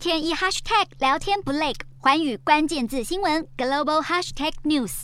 天一 hashtag 聊天不累，寰宇关键字新闻 global hashtag news。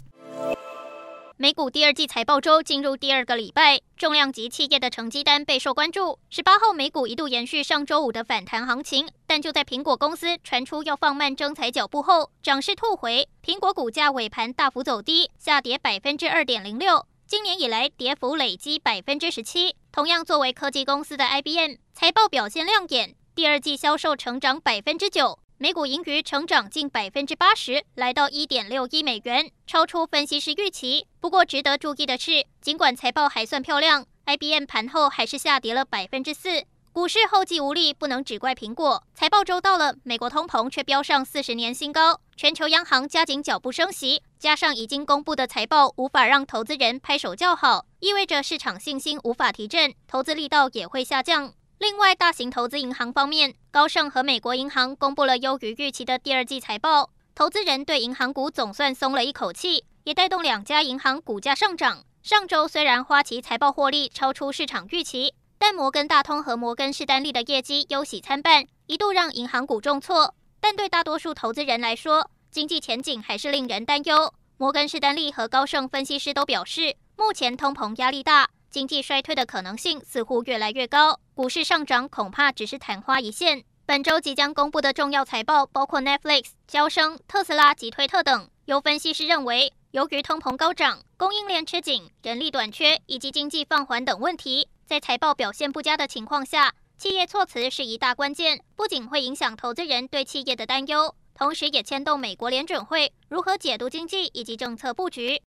美股第二季财报周进入第二个礼拜，重量级企业的成绩单备受关注。十八号美股一度延续上周五的反弹行情，但就在苹果公司传出要放慢征财脚步后，涨势吐回，苹果股价尾盘大幅走低，下跌百分之二点零六。今年以来跌幅累积百分之十七。同样作为科技公司的 IBM 财报表现亮眼，第二季销售成长百分之九，每股盈余成长近百分之八十，来到一点六亿美元，超出分析师预期。不过值得注意的是，尽管财报还算漂亮，IBM 盘后还是下跌了百分之四。股市后继无力，不能只怪苹果。财报周到了，美国通膨却飙上四十年新高，全球央行加紧脚步升息，加上已经公布的财报无法让投资人拍手叫好，意味着市场信心无法提振，投资力道也会下降。另外，大型投资银行方面，高盛和美国银行公布了优于预期的第二季财报，投资人对银行股总算松了一口气，也带动两家银行股价上涨。上周虽然花旗财报获利超出市场预期。但摩根大通和摩根士丹利的业绩忧喜参半，一度让银行股重挫。但对大多数投资人来说，经济前景还是令人担忧。摩根士丹利和高盛分析师都表示，目前通膨压力大，经济衰退的可能性似乎越来越高。股市上涨恐怕只是昙花一现。本周即将公布的重要财报包括 Netflix、娇生、特斯拉及推特等。有分析师认为，由于通膨高涨、供应链吃紧、人力短缺以及经济放缓等问题。在财报表现不佳的情况下，企业措辞是一大关键，不仅会影响投资人对企业的担忧，同时也牵动美国联准会如何解读经济以及政策布局。